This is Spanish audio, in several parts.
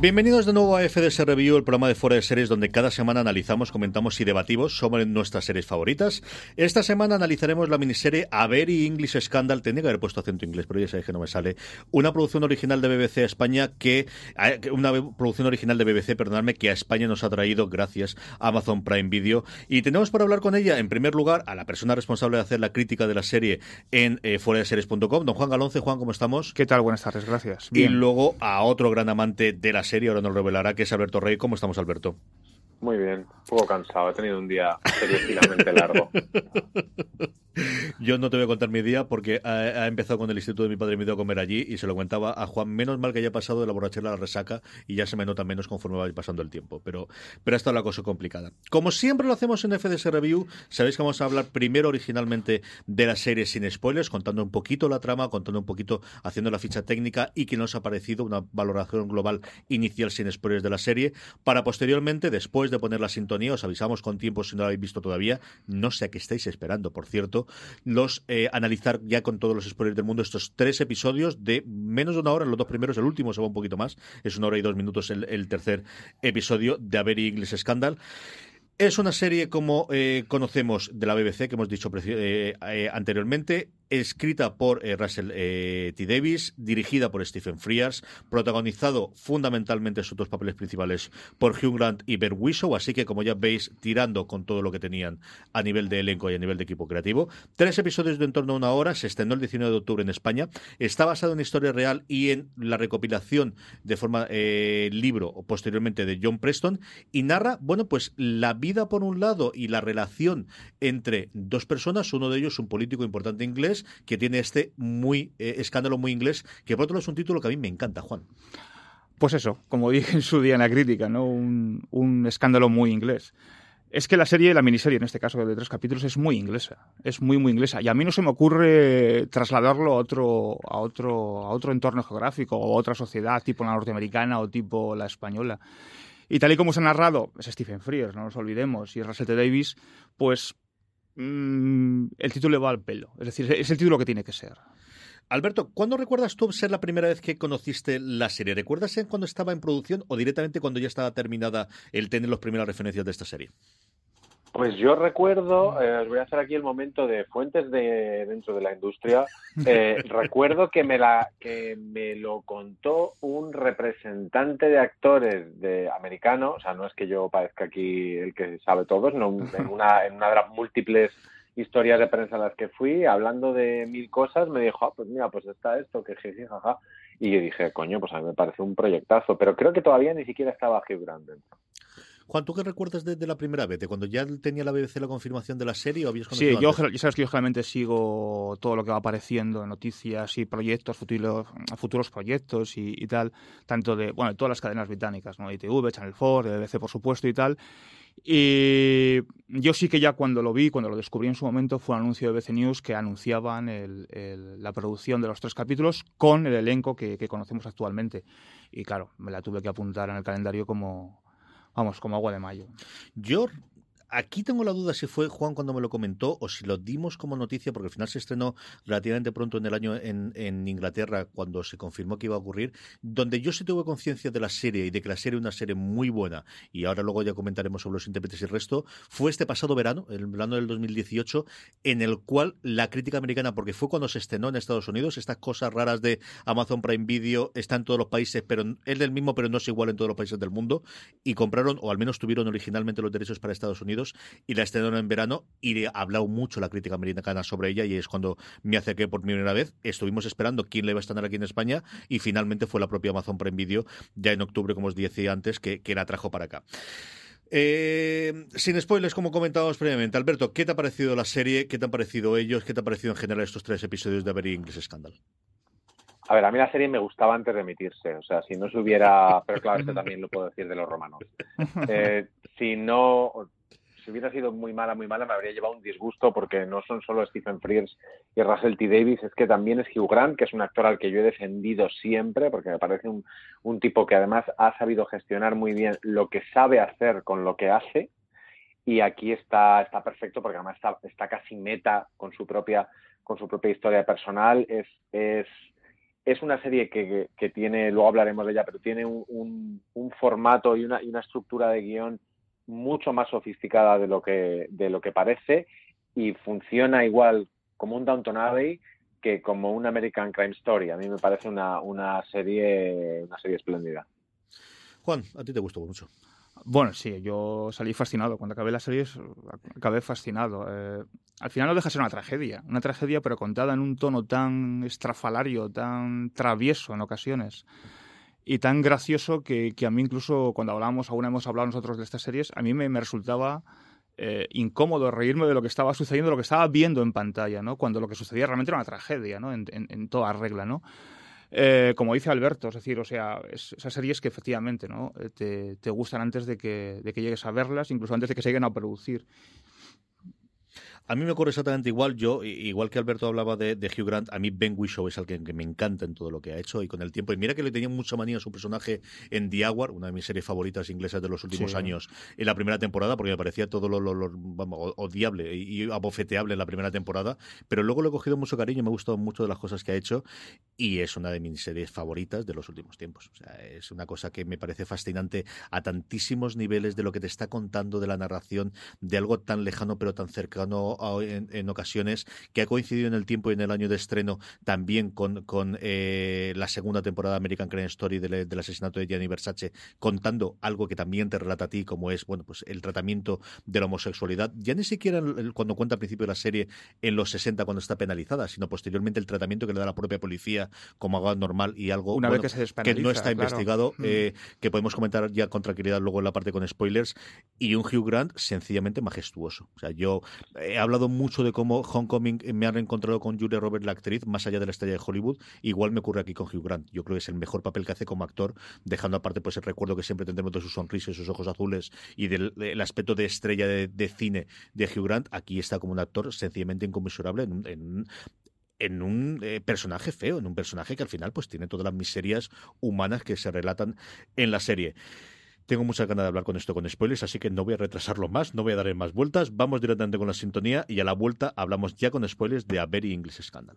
Bienvenidos de nuevo a FDS Review, el programa de fuera de series donde cada semana analizamos, comentamos y debatimos sobre nuestras series favoritas. Esta semana analizaremos la miniserie A Very English Scandal, tenía que haber puesto acento inglés, pero ya sabéis que no me sale. Una producción original de BBC España que, una producción original de BBC, perdonadme, que a España nos ha traído gracias a Amazon Prime Video. Y tenemos para hablar con ella, en primer lugar, a la persona responsable de hacer la crítica de la serie en eh, fuera de series.com, don Juan Galonce. Juan, ¿cómo estamos? ¿Qué tal? Buenas tardes, gracias. Y luego a otro gran amante de la serie, ahora nos revelará que es Alberto Rey. ¿Cómo estamos, Alberto? Muy bien, un poco cansado, he tenido un día seriosamente largo. Yo no te voy a contar mi día porque ha, empezado con el instituto de mi padre me dio a comer allí y se lo comentaba a Juan. Menos mal que haya pasado de la borrachera a la resaca y ya se me nota menos conforme va pasando el tiempo. Pero, pero ha estado la cosa complicada. Como siempre lo hacemos en FDS Review, sabéis que vamos a hablar primero originalmente de la serie sin spoilers, contando un poquito la trama, contando un poquito, haciendo la ficha técnica y que nos ha parecido una valoración global inicial sin spoilers de la serie, para posteriormente, después de poner la sintonía, os avisamos con tiempo si no la habéis visto todavía, no sé a qué estáis esperando, por cierto, los eh, analizar ya con todos los spoilers del mundo estos tres episodios de menos de una hora, los dos primeros, el último se va un poquito más, es una hora y dos minutos el, tercer episodio de A Very English Scandal. Es una serie como eh, conocemos de la BBC, que hemos dicho eh, anteriormente, escrita por eh, Russell eh, T. Davis, dirigida por Stephen Frears, protagonizado fundamentalmente en sus dos papeles principales por Hugh Grant y Bert Wishow, así que como ya veis, tirando con todo lo que tenían a nivel de elenco y a nivel de equipo creativo. Tres episodios de en torno a una hora, se estrenó el 19 de octubre en España, está basado en historia real y en la recopilación de forma eh, libro posteriormente de John Preston y narra, bueno, pues la vida por un lado y la relación entre dos personas, uno de ellos un político importante inglés, que tiene este muy eh, escándalo muy inglés, que por otro lado es un título que a mí me encanta, Juan. Pues eso, como dije en su día en la crítica, ¿no? un, escándalo muy inglés. Es que la serie, la miniserie en este caso de tres capítulos, es muy inglesa. Es muy, muy inglesa. Y a mí no se me ocurre trasladarlo a otro, a otro, a otro entorno geográfico o a otra sociedad, tipo la norteamericana o tipo la española. Y tal y como se ha narrado, es Stephen Frears, no nos olvidemos, y Russell T. Davis, pues Mm, el título le va al pelo. Es decir, es el título que tiene que ser. Alberto, ¿cuándo recuerdas tú ser la primera vez que conociste la serie? ¿Recuerdas cuando estaba en producción o directamente cuando ya estaba terminada el tener las primeras referencias de esta serie? Pues yo recuerdo, eh, os voy a hacer aquí el momento de fuentes de dentro de la industria. Eh, recuerdo que me la que me lo contó un representante de actores de americano, o sea, no es que yo parezca aquí el que sabe todo, sino en una en una de las múltiples historias de prensa a las que fui, hablando de mil cosas, me dijo, ah, pues mira, pues está esto, que jeje, jaja. Y yo dije, coño, pues a mí me parece un proyectazo, pero creo que todavía ni siquiera estaba Hugh Grant dentro. Juan, ¿tú qué recuerdas de, la primera vez? ¿De cuando ya tenía la BBC la confirmación de la serie o habías Sí, yo, sabes que yo generalmente sigo todo lo que va apareciendo en noticias y proyectos, futuros, futuros proyectos y, tal, tanto de, bueno, de todas las cadenas británicas, ¿no? ITV, Channel 4, BBC, por supuesto, y tal. Y yo sí que ya cuando lo vi, cuando lo descubrí en su momento, fue un anuncio de BC News que anunciaban la producción de los tres capítulos con el elenco que, que, conocemos actualmente. Y claro, me la tuve que apuntar en el calendario como, vamos, como agua de mayo. Yo Aquí tengo la duda si fue Juan cuando me lo comentó o si lo dimos como noticia, porque al final se estrenó relativamente pronto en el año en, Inglaterra, cuando se confirmó que iba a ocurrir, donde yo sí tuve conciencia de la serie y de que la serie es una serie muy buena, y ahora luego ya comentaremos sobre los intérpretes y el resto, fue este pasado verano, el verano del 2018, en el cual la crítica americana, porque fue cuando se estrenó en Estados Unidos, estas cosas raras de Amazon Prime Video está en todos los países, pero es del mismo, pero no es igual en todos los países del mundo, y compraron, o al menos tuvieron originalmente los derechos para Estados Unidos y la estrenaron en verano y ha hablado mucho la crítica americana sobre ella y es cuando me acerqué por primera vez. Estuvimos esperando quién le iba a estrenar aquí en España y finalmente fue la propia Amazon Prime Video ya en octubre, como os decía antes, que, la trajo para acá. Eh, sin spoilers, como comentábamos previamente, Alberto, ¿qué te ha parecido la serie? ¿Qué te han parecido ellos? ¿Qué te ha parecido en general estos tres episodios de Very English Scandal? A ver, a mí la serie me gustaba antes de emitirse, o sea, si no se hubiera, pero claro, esto también lo puedo decir de los romanos. Eh, si no, si hubiera sido muy mala, muy mala, me habría llevado un disgusto porque no son solo Stephen Frears y Russell T. Davis, es que también es Hugh Grant, que es un actor al que yo he defendido siempre, porque me parece un, tipo que además ha sabido gestionar muy bien lo que sabe hacer con lo que hace. Y aquí está, está perfecto porque además está, está casi meta con su propia, con su propia historia personal. Es, es, es una serie que, que, tiene, luego hablaremos de ella, pero tiene un, un, un formato y una, y una estructura de guion mucho más sofisticada de lo que, de lo que parece y funciona igual como un Downton Abbey que como un American Crime Story. A mí me parece una, una serie una serie espléndida. Juan, a ti te gustó mucho. Bueno, sí, yo salí fascinado. Cuando acabé la serie, acabé fascinado. Eh, al final no deja de ser una tragedia. Una tragedia, pero contada en un tono tan estrafalario, tan travieso en ocasiones y tan gracioso que, a mí incluso cuando hablamos, aún hemos hablado nosotros de estas series, a mí me, resultaba eh, incómodo reírme de lo que estaba sucediendo, de lo que estaba viendo en pantalla, ¿no? Cuando lo que sucedía realmente era una tragedia, ¿no? En, en, toda regla, ¿no? Eh, como dice Alberto, es decir, o sea, esas series que efectivamente ¿no? Eh, te, te, gustan antes de que, de que llegues a verlas, incluso antes de que se lleguen a producir. A mí me ocurre exactamente igual. Yo, igual que Alberto hablaba de, Hugh Grant, a mí Ben Whishaw es alguien que me encanta en todo lo que ha hecho y con el tiempo. Y mira que le tenía mucha manía a su personaje en The Hour, una de mis series favoritas inglesas de los últimos años, en la primera temporada, porque me parecía todo lo, odiable y abofeteable en la primera temporada. Pero luego le he cogido mucho cariño, me ha gustado mucho de las cosas que ha hecho y es una de mis series favoritas de los últimos tiempos. O sea, es una cosa que me parece fascinante a tantísimos niveles de lo que te está contando de la narración de algo tan lejano pero tan cercano en, ocasiones, que ha coincidido en el tiempo y en el año de estreno también con, con eh, la segunda temporada de American Crime Story del, asesinato de Gianni Versace, contando algo que también te relata a ti, como es bueno pues el tratamiento de la homosexualidad, ya ni siquiera cuando cuenta al principio de la serie en los 60 cuando está penalizada, sino posteriormente el tratamiento que le da la propia policía como algo normal y algo Una vez que, no está investigado, mm. eh, que podemos comentar ya con tranquilidad luego en la parte con spoilers, y un Hugh Grant sencillamente majestuoso. O sea, yo he hablado mucho de cómo Homecoming me ha reencontrado con Julia Roberts, la actriz, más allá de la estrella de Hollywood. Igual me ocurre aquí con Hugh Grant. Yo creo que es el mejor papel que hace como actor, dejando aparte pues el recuerdo que siempre tendremos de su sonrisa y sus ojos azules y del aspecto de estrella de, cine de Hugh Grant. Aquí está como un actor sencillamente inconmensurable en, un eh, personaje feo, en un personaje que al final pues tiene todas las miserias humanas que se relatan en la serie. Tengo mucha ganas de hablar con esto con spoilers, así que no voy a retrasarlo más, no voy a darle más vueltas. Vamos directamente con la sintonía y a la vuelta hablamos ya con spoilers de A Very English Scandal.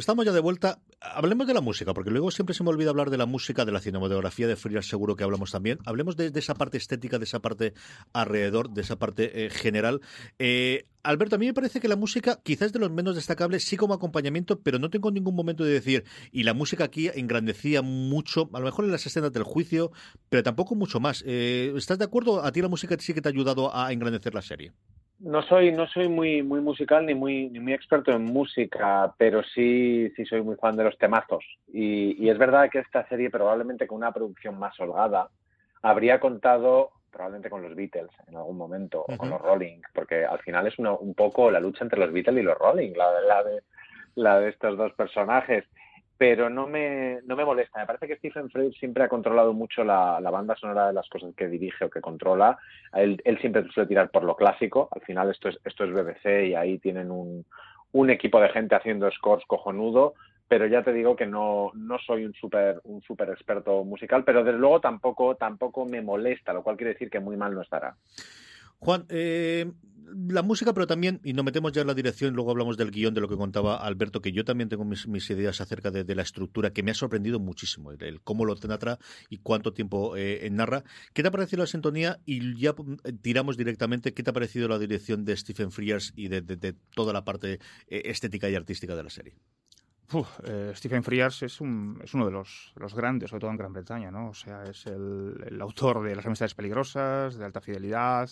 Estamos ya de vuelta. hablemos de la música, porque luego siempre se me olvida hablar de la música, de la cinematografía de Frears, seguro que hablamos también. Hablemos de, esa parte estética, de esa parte alrededor, de esa parte eh, general. Eh, Alberto, a mí me parece que la música quizás de los menos destacables, sí como acompañamiento, pero no tengo ningún momento de decir, y la música aquí engrandecía mucho, a lo mejor en las escenas del juicio, pero tampoco mucho más. Eh, ¿Estás de acuerdo? ¿A ti la música sí que te ha ayudado a engrandecer la serie? No soy, no soy muy, muy musical ni muy, ni muy experto en música, pero sí, sí soy muy fan de los temazos. Y, y es verdad que esta serie probablemente con una producción más holgada habría contado probablemente con los Beatles en algún momento o con los Rolling, porque al final es un poco la lucha entre los Beatles y los Rolling, la, la, de, la de estos dos personajes pero no me, no me molesta. Me parece que Stephen Fry siempre ha controlado mucho la, banda sonora de las cosas que dirige o que controla. Él, él, siempre suele tirar por lo clásico. Al final esto es, esto es BBC y ahí tienen un, un equipo de gente haciendo scores cojonudo, pero ya te digo que no, no soy un súper un super experto musical, pero desde luego tampoco, tampoco me molesta, lo cual quiere decir que muy mal no estará. Juan, eh, la música, pero también, y nos metemos ya en la dirección, luego hablamos del guion, de lo que contaba Alberto, que yo también tengo mis, ideas acerca de, la estructura, que me ha sorprendido muchísimo, el, cómo lo atrás y cuánto tiempo eh, narra. ¿Qué te ha parecido la sintonía? Y ya eh, tiramos directamente, ¿qué te ha parecido la dirección de Stephen Frears y de, toda la parte eh, estética y artística de la serie? Stephen Frears es, un, es uno de los, grandes, sobre todo en Gran Bretaña, ¿no? O sea, es el, el autor de Las amistades peligrosas, de Alta Fidelidad,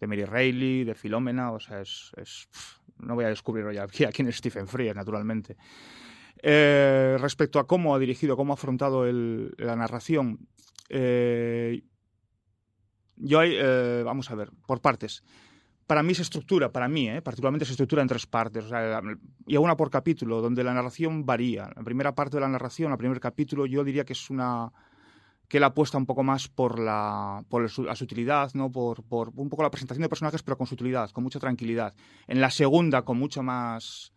de Mary Reilly, de Filomena, o sea, es, no voy a descubrir hoy aquí a quién es Stephen Frears, naturalmente. Eh, respecto a cómo ha dirigido, cómo ha afrontado la narración, eh, yo hay, eh, vamos a ver, por partes. Para mí se estructura, para mí, particularmente se estructura en tres partes, o sea, y una por capítulo, donde la narración varía. La primera parte de la narración, el primer capítulo, yo diría que es una, que él apuesta un poco más por la, por la sutilidad, ¿no? Por, por, un poco la presentación de personajes, pero con sutilidad, con mucha tranquilidad. En la segunda, con mucha más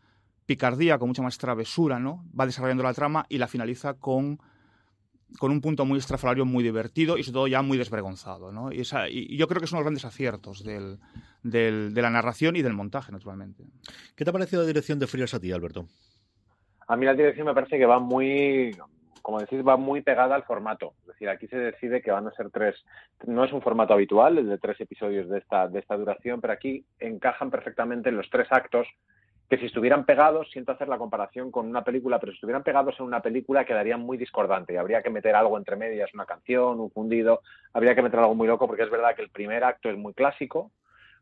picardía, con mucha más travesura, ¿no? Va desarrollando la trama y la finaliza con, con un punto muy estrafalario, muy divertido y sobre todo ya muy desvergonzado, ¿no? Y, esa, y yo creo que son los grandes aciertos del, del, de la narración y del montaje, naturalmente. ¿Qué te ha parecido la dirección de Frías a ti, Alberto? A mí la dirección me parece que va muy como decís, va muy pegada al formato. Es decir, aquí se decide que van a ser tres, no es un formato habitual, el de tres episodios de esta, de esta duración, pero aquí encajan perfectamente los tres actos que si estuvieran pegados, siento hacer la comparación con una película, pero si estuvieran pegados en una película quedarían muy discordantes y habría que meter algo entre medias, una canción, un fundido, habría que meter algo muy loco porque es verdad que el primer acto es muy clásico,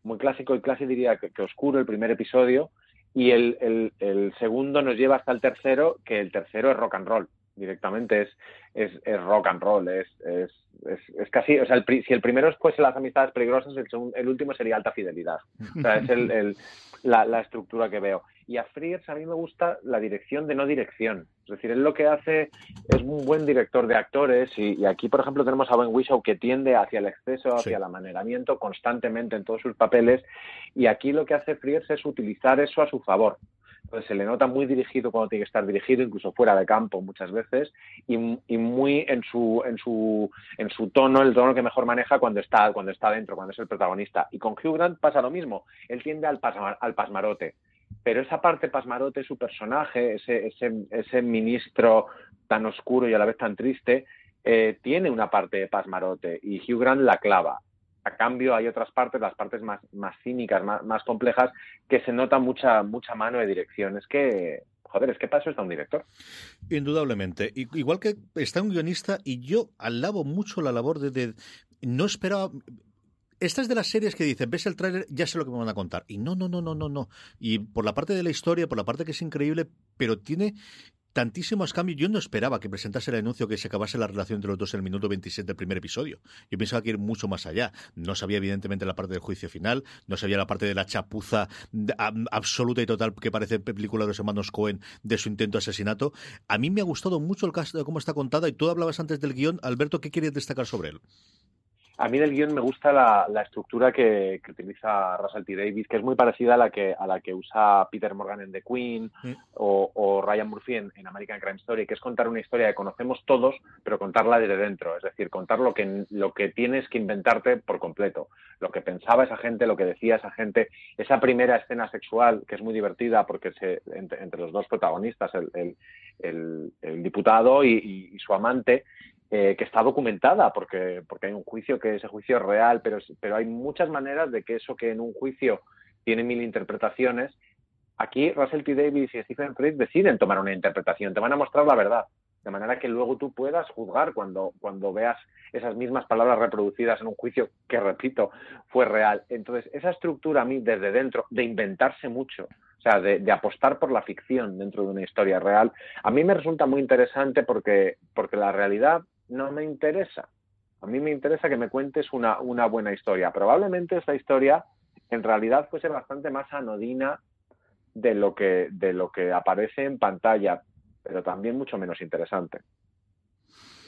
muy clásico y casi diría que, oscuro el primer episodio y el, el, segundo nos lleva hasta el tercero, que el tercero es rock and roll directamente es, es, es rock and roll, es, es, es, casi, o sea, el, si el primero fuese las amistades peligrosas, el, el último sería alta fidelidad. O sea, es el, el, la, la, estructura que veo. Y a Frears a mí me gusta la dirección de no dirección. Es decir, él lo que hace es un buen director de actores y, y aquí, por ejemplo, tenemos a Ben Whishaw que tiende hacia el exceso, hacia el amaneramiento constantemente en todos sus papeles y aquí lo que hace Frears es utilizar eso a su favor. Entonces se le nota muy dirigido cuando tiene que estar dirigido, incluso fuera de campo muchas veces, y, muy en su, en su, en su tono, el tono que mejor maneja cuando está, cuando está dentro, cuando es el protagonista. Y con Hugh Grant pasa lo mismo, él tiende al, al pasmarote. Pero esa parte pasmarote, su personaje, ese, ese, ese ministro tan oscuro y a la vez tan triste, eh, tiene una parte de pasmarote y Hugh Grant la clava a cambio hay otras partes, las partes más, más cínicas, más, más complejas, que se nota mucha, mucha mano de dirección. Es que, joder, es que para eso está un director. Indudablemente. Igual que está un guionista y yo alabo mucho la labor de... de no esperaba... Esta es de las series que dicen, ves el tráiler, ya sé lo que me van a contar. Y no, no, no, no, no, no. Y por la parte de la historia, por la parte que es increíble, pero tiene tantísimos cambios. Yo no esperaba que presentase el anuncio que se acabase la relación entre los dos en el minuto 27 del primer episodio. Yo pensaba que ir mucho más allá. No sabía, evidentemente, la parte del juicio final, no sabía la parte de la chapuza absoluta y total que parece película de los hermanos Cohen de su intento de asesinato. A mí me ha gustado mucho el caso de cómo está contada y tú hablabas antes del guion. Alberto, ¿qué querías destacar sobre él? A mí del guion me gusta la, la estructura que, que, utiliza Russell T. Davis, que es muy parecida a la que, a la que usa Peter Morgan en The Queen o, o, Ryan Murphy en, en, American Crime Story, que es contar una historia que conocemos todos, pero contarla desde dentro, es decir, contar lo que, lo que tienes que inventarte por completo, lo que pensaba esa gente, lo que decía esa gente, esa primera escena sexual, que es muy divertida porque se, entre, entre los dos protagonistas, el, el, el, el diputado y, y, y su amante, eh, que está documentada, porque, porque hay un juicio que ese juicio es real, pero, pero hay muchas maneras de que eso que en un juicio tiene mil interpretaciones, aquí Russell T. Davis y Stephen Fry deciden tomar una interpretación, te van a mostrar la verdad, de manera que luego tú puedas juzgar cuando, cuando veas esas mismas palabras reproducidas en un juicio que, repito, fue real. Entonces, esa estructura a mí desde dentro, de inventarse mucho, o sea, de, de, apostar por la ficción dentro de una historia real, a mí me resulta muy interesante porque, porque la realidad no me interesa. A mí me interesa que me cuentes una, una buena historia. Probablemente esta historia en realidad fuese bastante más anodina de lo que, de lo que aparece en pantalla, pero también mucho menos interesante.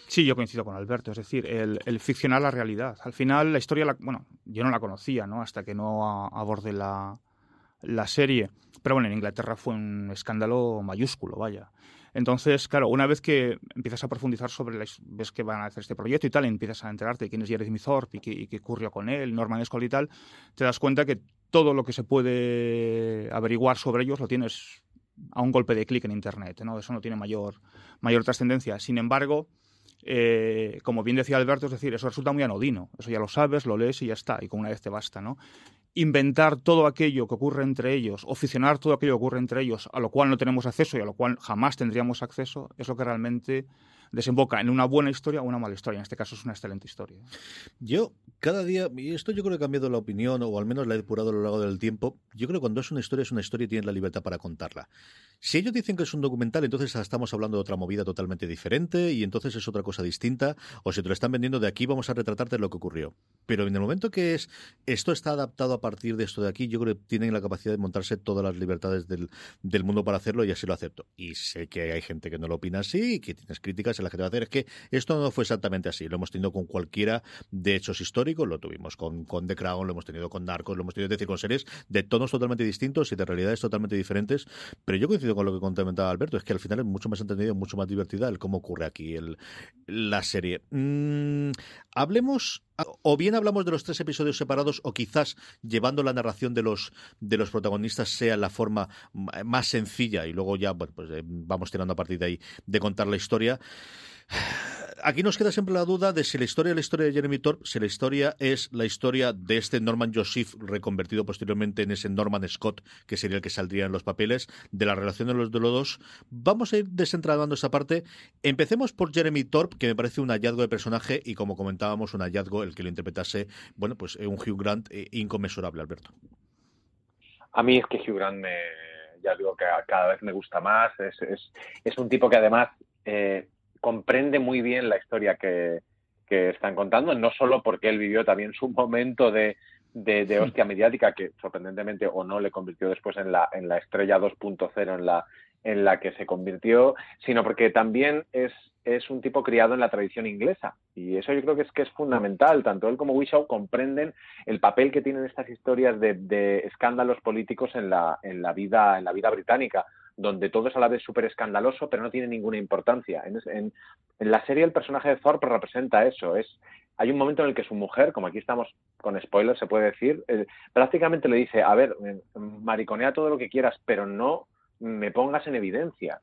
Sí, yo coincido con Alberto, es decir, el, el ficcionar la realidad. Al final la historia, la, bueno, yo no la conocía, ¿no? Hasta que no abordé la, la serie. Pero bueno, en Inglaterra fue un escándalo mayúsculo, vaya. Entonces, claro, una vez que empiezas a profundizar sobre, la, ves que van a hacer este proyecto y tal, empiezas a enterarte quién es Jeremy Thorpe y qué, y qué ocurrió con él, Norman Scott y tal, te das cuenta que todo lo que se puede averiguar sobre ellos lo tienes a un golpe de clic en Internet, ¿no? Eso no tiene mayor, mayor trascendencia. Sin embargo, eh, como bien decía Alberto, es decir, eso resulta muy anodino. Eso ya lo sabes, lo lees y ya está, y con una vez te basta, ¿no? inventar todo aquello que ocurre entre ellos, o ficcionar todo aquello que ocurre entre ellos, a lo cual no tenemos acceso y a lo cual jamás tendríamos acceso, es lo que realmente desemboca en una buena historia o una mala historia. En este caso es una excelente historia. Yo, cada día, y esto yo creo que he cambiado la opinión, o al menos la he depurado a lo largo del tiempo, yo creo que cuando es una historia, es una historia y tienes la libertad para contarla. Si ellos dicen que es un documental, entonces estamos hablando de otra movida totalmente diferente y entonces es otra cosa distinta, o si te lo están vendiendo de aquí, vamos a retratarte lo que ocurrió. Pero en el momento que es, esto está adaptado a partir de esto de aquí, yo creo que tienen la capacidad de montarse todas las libertades del, del mundo para hacerlo y así lo acepto. Y sé que hay gente que no lo opina así y que tienes críticas en las que te va a hacer. Es que esto no fue exactamente así. Lo hemos tenido con cualquiera de hechos históricos, lo tuvimos con, con The Crown, lo hemos tenido con Narcos, lo hemos tenido, decir, con series de tonos totalmente distintos y de realidades totalmente diferentes. Pero yo coincido con lo que comentaba Alberto, es que al final es mucho más entretenido, mucho más divertida el cómo ocurre aquí el, la serie. Mm, hablemos o bien hablamos de los tres episodios separados o quizás llevando la narración de los de los protagonistas sea la forma más sencilla y luego ya bueno, pues eh, vamos tirando a partir de ahí de contar la historia aquí nos queda siempre la duda de si la historia es la historia de Jeremy Thorpe, si la historia es la historia de este Norman Joseph reconvertido posteriormente en ese Norman Scott, que sería el que saldría en los papeles, de la relación de los de los dos. Vamos a ir desentradando esa parte. Empecemos por Jeremy Thorpe, que me parece un hallazgo de personaje y como comentábamos, un hallazgo el que lo interpretase, bueno, pues un Hugh Grant eh, inconmensurable, Alberto. A mí es que Hugh Grant me, ya digo que cada vez me gusta más. Es un tipo que además eh, comprende muy bien la historia que, que, están contando, no solo porque él vivió también su momento de, de, de hostia mediática, que sorprendentemente o no le convirtió después en la, en la estrella 2.0 en la, en la que se convirtió, sino porque también es, es un tipo criado en la tradición inglesa. Y eso yo creo que es que es fundamental. Tanto él como Wishaw comprenden el papel que tienen estas historias de, de escándalos políticos en la, en la vida, en la vida británica donde todo es a la vez súper escandaloso, pero no tiene ninguna importancia. En, en, en, la serie el personaje de Thorpe representa eso. Es, hay un momento en el que su mujer, como aquí estamos con spoilers, se puede decir, eh, prácticamente le dice, a ver, eh, mariconea todo lo que quieras, pero no me pongas en evidencia.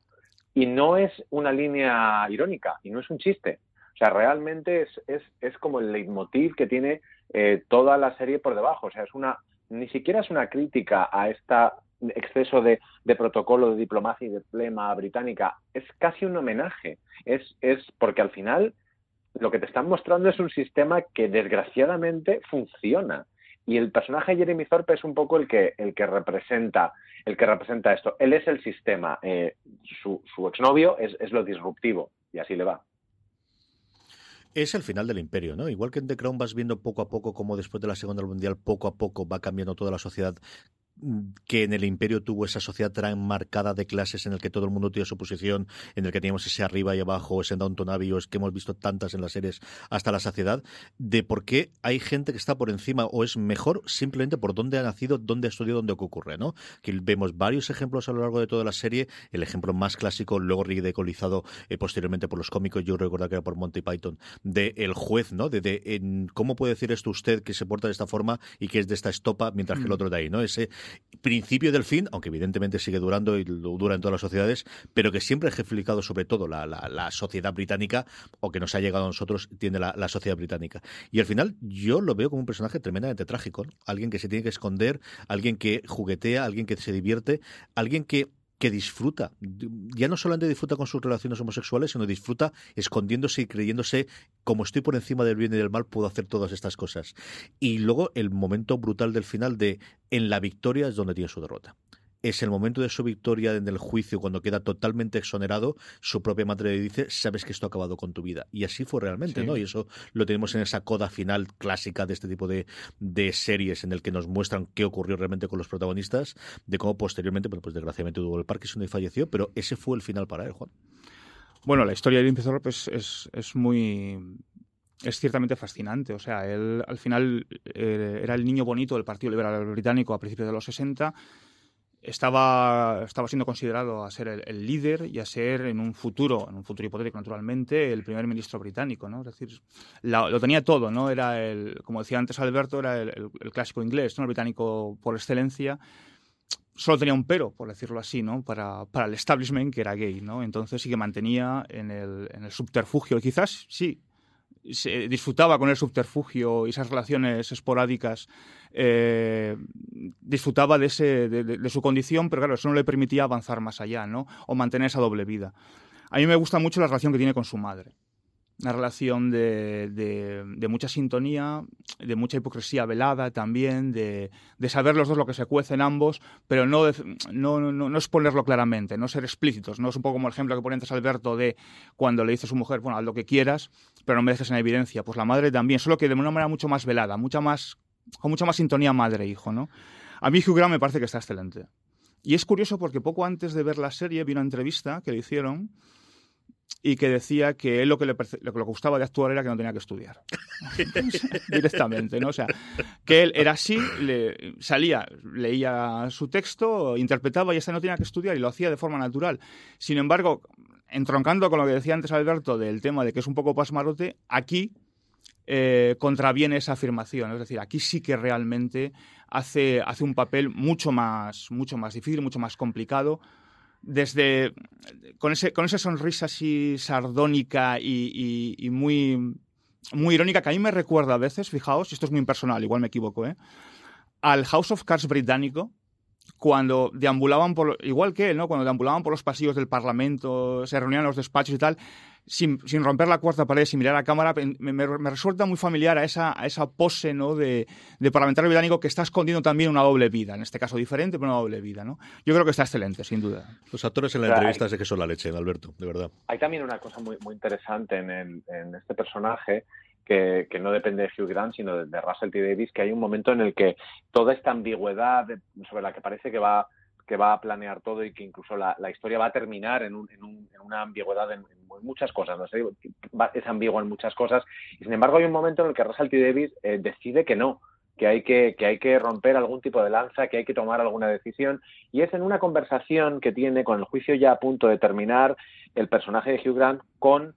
Y no es una línea irónica, y no es un chiste. O sea, realmente es, es, es como el leitmotiv que tiene eh, toda la serie por debajo. O sea, es una, ni siquiera es una crítica a esta exceso de, protocolo de diplomacia y de plema británica, es casi un homenaje. Es, es porque al final lo que te están mostrando es un sistema que desgraciadamente funciona. Y el personaje Jeremy Thorpe es un poco el que, el que representa el que representa esto. Él es el sistema. Eh, su, su exnovio es, es lo disruptivo. Y así le va es el final del imperio, ¿no? Igual que en The Crown vas viendo poco a poco cómo después de la Segunda Guerra Mundial poco a poco va cambiando toda la sociedad que en el imperio tuvo esa sociedad tan marcada de clases en el que todo el mundo tiene su posición, en el que teníamos ese arriba y abajo, ese Downton Abbey, que hemos visto tantas en las series hasta la saciedad, de por qué hay gente que está por encima o es mejor simplemente por dónde ha nacido, dónde ha estudiado, dónde ocurre, ¿no? Que vemos varios ejemplos a lo largo de toda la serie, el ejemplo más clásico, luego ridiculizado eh, posteriormente por los cómicos, yo recuerdo que era por Monty Python, de el juez, ¿no? De, de en, cómo puede decir esto usted que se porta de esta forma y que es de esta estopa, mientras que el mm. otro de ahí, ¿no? Ese principio del fin, aunque evidentemente sigue durando y dura en todas las sociedades, pero que siempre ha ejemplificado sobre todo la, la, sociedad británica o que nos ha llegado a nosotros, tiene la, sociedad británica. Y al final yo lo veo como un personaje tremendamente trágico, alguien que se tiene que esconder, alguien que juguetea, alguien que se divierte, alguien que que disfruta. Ya no solamente disfruta con sus relaciones homosexuales, sino disfruta escondiéndose y creyéndose, como estoy por encima del bien y del mal, puedo hacer todas estas cosas. Y luego el momento brutal del final de en la victoria es donde tiene su derrota es el momento de su victoria en el juicio, cuando queda totalmente exonerado, su propia madre le dice, sabes que esto ha acabado con tu vida. Y así fue realmente, ¿no? Y eso lo tenemos en esa coda final clásica de este tipo de, de, series en el que nos muestran qué ocurrió realmente con los protagonistas, de cómo posteriormente, bueno, pues desgraciadamente tuvo el Parkinson y falleció, pero ese fue el final para él, Juan. Bueno, la historia de Lindsay Thorpe es, es, es muy es ciertamente fascinante. O sea, él al final eh, era el niño bonito del Partido Liberal Británico a principios de los 60 estaba, estaba siendo considerado a ser el, líder y a ser en un futuro, en un futuro hipotético naturalmente, el primer ministro británico, ¿no? Es decir, lo tenía todo, ¿no? Era el, como decía antes Alberto, era el, clásico inglés, ¿no? El británico por excelencia. Solo tenía un pero, por decirlo así, ¿no? Para, para el establishment que era gay, ¿no? Entonces sí que mantenía en el, en el subterfugio, quizás sí, se disfrutaba con el subterfugio y esas relaciones esporádicas, eh, disfrutaba de, ese, de, su condición, pero claro, eso no le permitía avanzar más allá, ¿no? O mantener esa doble vida. A mí me gusta mucho la relación que tiene con su madre una relación de, de, mucha sintonía, de mucha hipocresía velada también, de, de, saber los dos lo que se cuece en ambos, pero no, no, no, no, exponerlo claramente, no ser explícitos. No es un poco como el ejemplo que pone antes Alberto de cuando le dice a su mujer, bueno, haz lo que quieras, pero no me dejes en evidencia. Pues la madre también, solo que de una manera mucho más velada, mucha más, con mucha más sintonía madre-hijo, ¿no? A mí Hugh Grant me parece que está excelente. Y es curioso porque poco antes de ver la serie vi una entrevista que le hicieron y que decía que él lo que le, lo que le gustaba de actuar era que no tenía que estudiar. Directamente, ¿no? O sea, que él era así, le, salía, leía su texto, interpretaba y hasta no tenía que estudiar y lo hacía de forma natural. Sin embargo, entroncando con lo que decía antes Alberto del tema de que es un poco pasmarote, aquí eh, contraviene esa afirmación. Es decir, aquí sí que realmente hace, hace un papel mucho más, mucho más difícil, mucho más complicado desde con, ese, con esa sonrisa así sardónica y, muy, muy irónica que a mí me recuerda a veces, fijaos, esto es muy impersonal, igual me equivoco, ¿eh? al House of Cards británico, cuando deambulaban por, igual que él, ¿no? Cuando deambulaban por los pasillos del Parlamento, se reunían en los despachos y tal, sin, sin, romper la cuarta pared, sin mirar a cámara, me, me, resulta muy familiar a esa, a esa pose ¿no? de, de, parlamentario británico que está escondiendo también una doble vida, en este caso diferente, pero una doble vida. ¿no? Yo creo que está excelente, sin duda. Los actores en la entrevista sé que son la leche, Alberto, de verdad. Hay también una cosa muy, muy interesante en, en este personaje, que, que, no depende de Hugh Grant, sino de, de, Russell T. Davis, que hay un momento en el que toda esta ambigüedad sobre la que parece que va que va a planear todo y que incluso la, historia va a terminar en, una ambigüedad en, muchas cosas. ¿no? es ambigua en muchas cosas. Y sin embargo, hay un momento en el que Russell T. Davis eh, decide que no, que hay que, que hay que romper algún tipo de lanza, que hay que tomar alguna decisión. Y es en una conversación que tiene con el juicio ya a punto de terminar el personaje de Hugh Grant con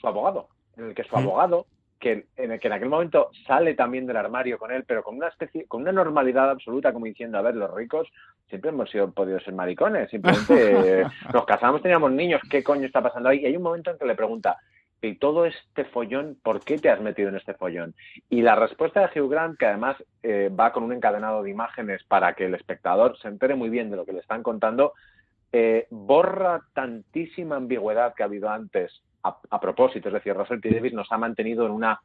su abogado, en el que su abogado que en, el que en aquel momento sale también del armario con él, pero con una especie, con una normalidad absoluta, como diciendo, a ver, los ricos siempre hemos sido, podido ser maricones, simplemente nos casamos, teníamos niños, ¿qué coño está pasando ahí? Y hay un momento en que le pregunta, y todo este follón, ¿por qué te has metido en este follón? Y la respuesta de Hugh Grant, que además eh, va con un encadenado de imágenes para que el espectador se entere muy bien de lo que le están contando, eh, borra tantísima ambigüedad que ha habido antes a, propósito. Es decir, Russell T. Davis nos ha mantenido en una,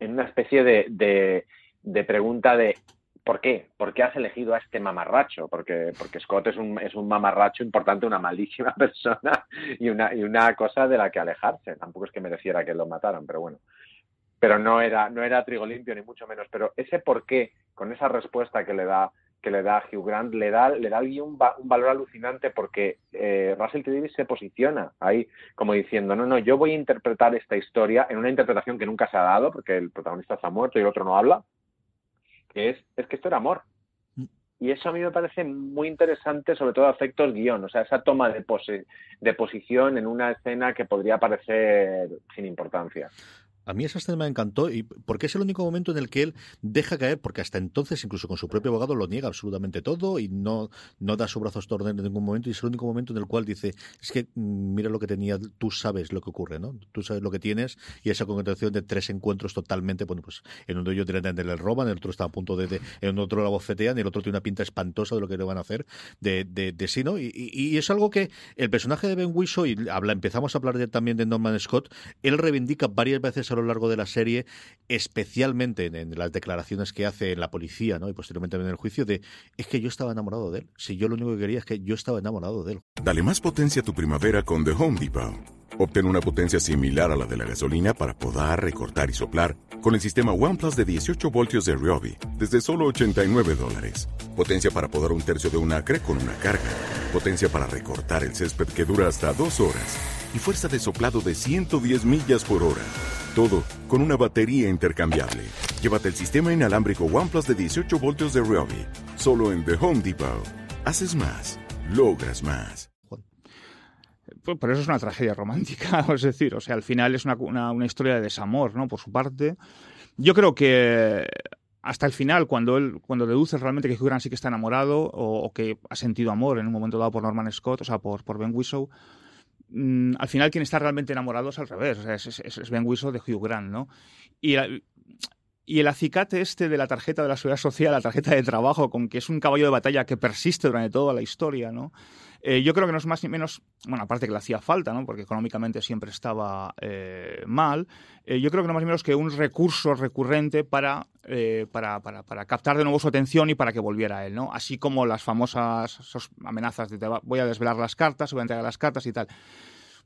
en una especie de, de, pregunta de ¿por qué? ¿Por qué has elegido a este mamarracho? Porque, porque Scott es un, es un mamarracho importante, una malísima persona y una, y una cosa de la que alejarse. Tampoco es que mereciera que lo mataran, pero bueno. Pero no era, no era trigo limpio, ni mucho menos. Pero ese por qué, con esa respuesta que le da que le da Hugh Grant le da, le da un, valor alucinante porque eh, Russell T. Davis se posiciona ahí como diciendo, no, no, yo voy a interpretar esta historia en una interpretación que nunca se ha dado porque el protagonista está muerto y el otro no habla, que es, es que esto era amor. Mm. Y eso a mí me parece muy interesante, sobre todo a efectos guion, o sea, esa toma de, de posición en una escena que podría parecer sin importancia. A mí esa escena me encantó y porque es el único momento en el que él deja caer, porque hasta entonces, incluso con su propio abogado, lo niega absolutamente todo y no, no da su brazo a torcer en ningún momento. Y es el único momento en el cual dice: Es que mm, mira lo que tenía, tú sabes lo que ocurre, ¿no? Tú sabes lo que tienes y esa concreción de tres encuentros totalmente, bueno, pues en uno de ellos directamente le roban, en el otro está a punto de, en otro la bofetean y el otro tiene una pinta espantosa de lo que le van a hacer de, de, ¿no? Y, y, es algo que el personaje de Ben Whishaw, y habla, empezamos a hablar también de Norman Scott, él reivindica varias veces a lo largo de la serie, especialmente en, las declaraciones que hace en la policía, ¿no? Y posteriormente en el juicio, de es que yo estaba enamorado de él. Si yo lo único que quería es que yo estaba enamorado de él. Dale más potencia a tu primavera con The Home Depot. Obtén una potencia similar a la de la gasolina para poder recortar y soplar con el sistema OnePlus de 18 voltios de Ryobi desde solo 89 dólares. Potencia para podar un tercio de un acre con una carga. Potencia para recortar el césped que dura hasta dos horas. Y fuerza de soplado de 110 millas por hora. Todo con una batería intercambiable. Llévate el sistema inalámbrico OnePlus de 18 voltios de Ryobi. Solo en The Home Depot. Haces más. Logras más. Pues, pero eso es una tragedia romántica, es decir, o sea, al final es una, una, historia de desamor, ¿no? Por su parte. Yo creo que hasta el final, cuando él, cuando deduces realmente que Hugh Grant sí que está enamorado o, que ha sentido amor en un momento dado por Norman Scott, o sea, por, por Ben Whishaw, Mm, al final quien está realmente enamorado es al revés, es, Ben Whishaw de Hugh Grant, ¿no? Y, y el acicate este de la tarjeta de la seguridad social, la tarjeta de trabajo, con que es un caballo de batalla que persiste durante toda la historia, ¿no? Eh, yo creo que no es más ni menos, bueno, aparte que le hacía falta, ¿no? porque económicamente siempre estaba eh, mal, eh, yo creo que no más ni menos que un recurso recurrente para, para, para, para, captar de nuevo su atención y para que volviera a él, ¿no? así como las famosas amenazas de voy a desvelar las cartas, voy a entregar las cartas y tal.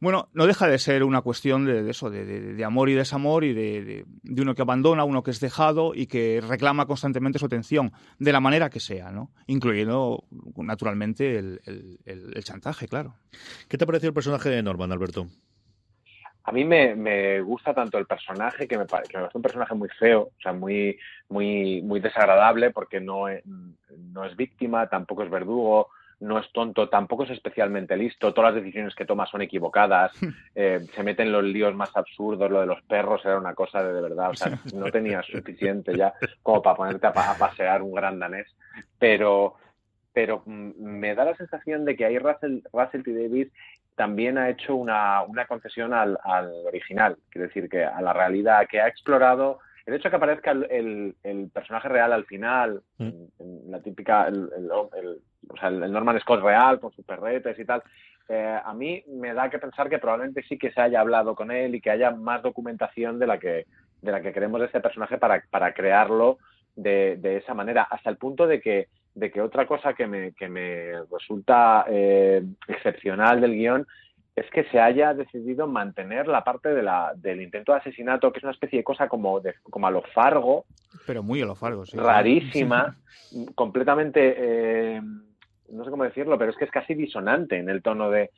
Bueno, no deja de ser una cuestión de, eso, de, amor y desamor y de, uno que abandona, uno que es dejado y que reclama constantemente su atención, de la manera que sea, ¿no? Incluyendo, naturalmente, el, chantaje, claro. ¿Qué te pareció el personaje de Norman, Alberto? A mí me, gusta tanto el personaje, que me, parece un personaje muy feo, o sea, muy, muy, muy desagradable, porque no no es víctima, tampoco es verdugo, no es tonto, tampoco es especialmente listo, todas las decisiones que toma son equivocadas, eh, se mete en los líos más absurdos, lo de los perros era una cosa de, de verdad, o sea, no tenía suficiente ya como para ponerte a, pasear un gran danés, pero, pero mm, me da la sensación de que ahí Russell, Russell T. Davis también ha hecho una, una concesión al, al original, quiere decir que a la realidad, que ha explorado el hecho de que aparezca el, el, personaje real al final, mm. en, la típica, el, o sea, el Norman Scott real, con sus perretes y tal, eh, a mí me da que pensar que probablemente sí que se haya hablado con él y que haya más documentación de la que, de la que queremos de este personaje para, para crearlo de, de esa manera, hasta el punto de que, de que otra cosa que me, que me resulta eh, excepcional del guion es que se haya decidido mantener la parte de la, del intento de asesinato, que es una especie de cosa como, de, como a lo Fargo. Pero muy a lo Fargo, sí. Rarísima, completamente, eh, no sé cómo decirlo, pero es que es casi disonante en el tono de...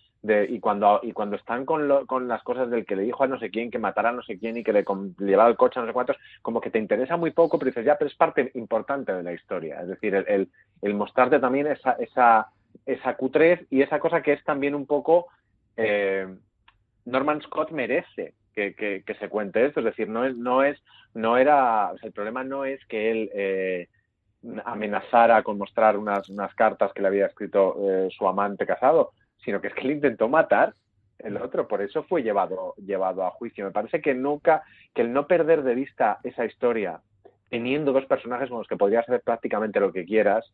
y, cuando, y cuando están con, con las cosas del que le dijo a no sé quién, que matara a no sé quién y que le, llevaba el coche a no sé cuántos, como que te interesa muy poco, pero dices, ya, pero es parte importante de la historia. Es decir, el, el, mostrarte también esa, esa, esa cutrez y esa cosa que es también un poco eh, Norman Scott merece que, se cuente esto, es decir, no es, no es, no era, el problema no es que él eh, amenazara con mostrar unas, unas cartas que le había escrito eh, su amante casado, sino que es que le intentó matar el otro, por eso fue llevado, llevado a juicio. Me parece que nunca, que el no perder de vista esa historia, teniendo dos personajes con los que podrías hacer prácticamente lo que quieras,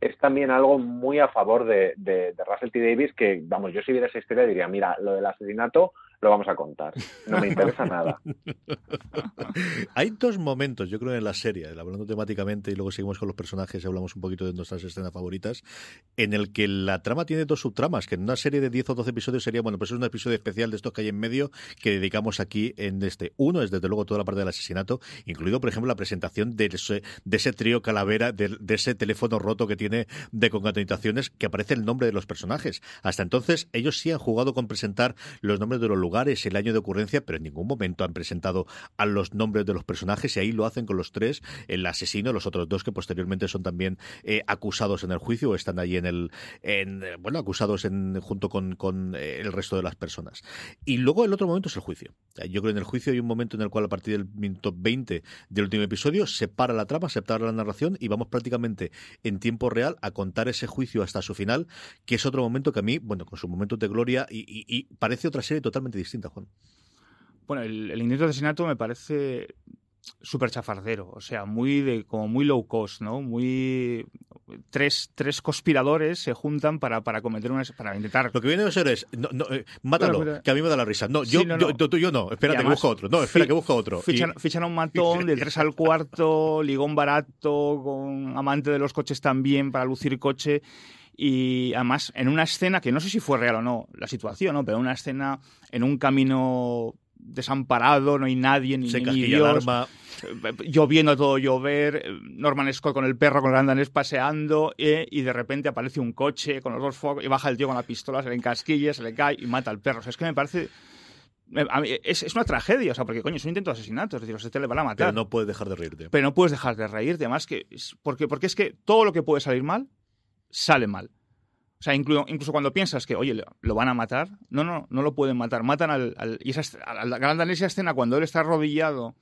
es también algo muy a favor de, de, Russell T. Davis, que, vamos, yo si viera esa historia diría, mira, lo del asesinato lo vamos a contar. No me interesa nada. Hay dos momentos, yo creo, en la serie, hablando temáticamente y luego seguimos con los personajes y hablamos un poquito de nuestras escenas favoritas, en el que la trama tiene dos subtramas, que en una serie de 10 o 12 episodios sería, bueno, pues es un episodio especial de estos que hay en medio que dedicamos aquí en este. Uno es, desde luego, toda la parte del asesinato, incluido, por ejemplo, la presentación de ese, de ese trío calavera, de, de ese teléfono roto que tiene de concatenaciones, que aparece el nombre de los personajes. Hasta entonces, ellos sí han jugado con presentar los nombres de los lugares, el año de ocurrencia, pero en ningún momento han presentado a los nombres de los personajes y ahí lo hacen con los tres, el asesino, los otros dos que posteriormente son también eh, acusados en el juicio o están ahí en el, en, bueno, acusados en, junto con, con eh, el resto de las personas. Y luego el otro momento es el juicio. Yo creo que en el juicio hay un momento en el cual a partir del minuto 20 del último episodio se para la trama, se para la narración y vamos prácticamente en tiempo real a contar ese juicio hasta su final, que es otro momento que a mí, bueno, con su momento de gloria y, y parece otra serie totalmente distinta, Juan. Bueno, el, el intento de asesinato me parece súper chafardero, o sea, muy de como muy low cost, ¿no? Muy tres, tres conspiradores se juntan para, para cometer una para intentar lo que viene a ser es no, no, eh, mátalo, bueno, que a mí me da la risa. No, yo, sí, no, no. yo, yo, yo no, espérate, que busco otro. No, espera, que busco otro. Fichan, y... fichan a un matón del 3 al cuarto, ligón barato, con amante de los coches también para lucir coche y además en una escena que no sé si fue real o no la situación, ¿no? Pero una escena en un camino desamparado, no hay nadie, ni, Se ni Dios. Arma. Lloviendo todo llover, Norman Scott con el perro, con el andanés paseando, eh, y de repente aparece un coche con los dos focos, y baja el tío con la pistola, se le encasquilla, se le cae y mata al perro. O sea, es que me parece... A mí, es, es, una tragedia, o sea, porque coño, es un intento de asesinato, es decir, sea, te le van a matar. Pero no puedes dejar de reírte. Pero no puedes dejar de reírte, además que. Porque, porque es que todo lo que puede salir mal, sale mal. O sea, incluso, incluso, cuando piensas que, oye, lo van a matar, no, no, no lo pueden matar. Matan al. al y esa, a la gran danesa escena cuando él está arrodillado,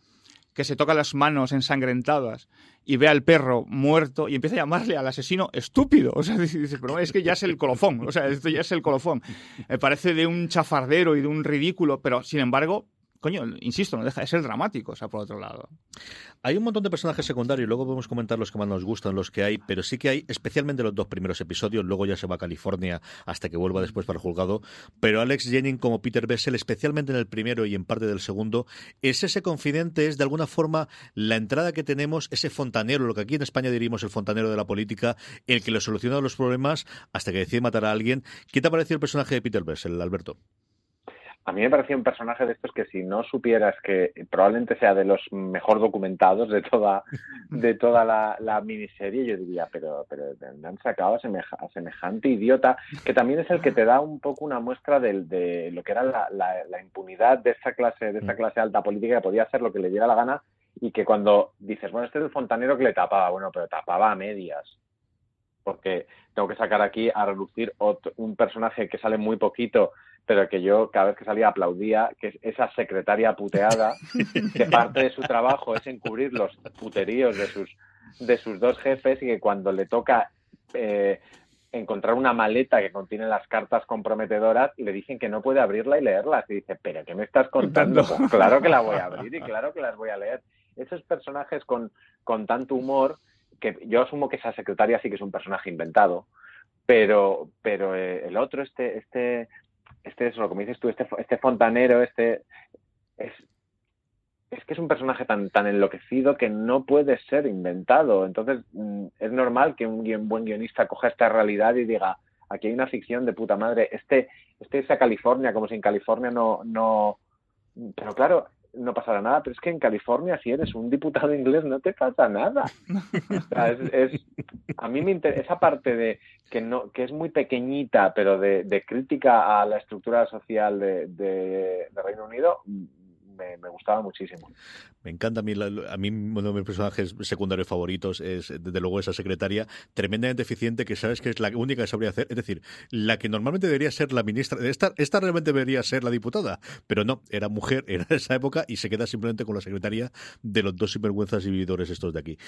que se toca las manos ensangrentadas y ve al perro muerto y empieza a llamarle al asesino estúpido. O sea, dice, pero es que ya es el colofón. O sea, esto ya es el colofón. Me parece de un chafardero y de un ridículo, pero sin embargo, coño, insisto, no deja de ser dramático, o sea, por otro lado. Hay un montón de personajes secundarios, luego podemos comentar los que más nos gustan, los que hay, pero sí que hay, especialmente los dos primeros episodios, luego ya se va a California hasta que vuelva después para el juzgado, pero Alex Jennings como Peter Bessel, especialmente en el primero y en parte del segundo, es ese confidente, es de alguna forma la entrada que tenemos, ese fontanero, lo que aquí en España diríamos el fontanero de la política, el que le soluciona los problemas hasta que decide matar a alguien. ¿Qué te ha parecido el personaje de Peter Bessel, Alberto? A mí me parecía un personaje de estos que si no supieras que probablemente sea de los mejor documentados de toda de toda la, la miniserie, yo diría, pero pero me han sacado a, semeja, a, semejante idiota, que también es el que te da un poco una muestra de, de lo que era la, la, la, impunidad de esta clase de esta clase alta política que podía hacer lo que le diera la gana y que cuando dices, bueno, este es el fontanero que le tapaba, bueno, pero tapaba a medias. Porque tengo que sacar aquí a relucir otro, un personaje que sale muy poquito, pero que yo cada vez que salía aplaudía, que es esa secretaria puteada, que parte de su trabajo es encubrir los puteríos de sus, de sus dos jefes y que cuando le toca eh, encontrar una maleta que contiene las cartas comprometedoras le dicen que no puede abrirla y leerlas. Y dice, pero ¿qué me estás contando? Pues claro que la voy a abrir y claro que las voy a leer. Esos personajes con, con tanto humor que yo asumo que esa secretaria sí que es un personaje inventado, pero, pero eh, el otro, este, este, este es lo que dices tú, este, este fontanero, este, es, es que es un personaje tan, tan enloquecido que no puede ser inventado. Entonces, mm, es normal que un buen guionista coja esta realidad y diga, aquí hay una ficción de puta madre, este, este es a California, como si en California no, no, pero claro, no pasará nada, pero es que en California si eres un diputado inglés no te pasa nada. O sea, es, es, a mí me interesa esa parte de que no que es muy pequeñita, pero de, de crítica a la estructura social de, de, de Reino Unido, me, me, gustaba muchísimo. Me encanta a mí, a mí uno de mis personajes secundarios favoritos es, desde luego, esa secretaria tremendamente eficiente que sabes que es la única que sabría hacer. Es decir, la que normalmente debería ser la ministra. Esta, esta realmente debería ser la diputada, pero no, era mujer, era de esa época y se queda simplemente con la secretaria de los dos sinvergüenzas y vividores estos de aquí.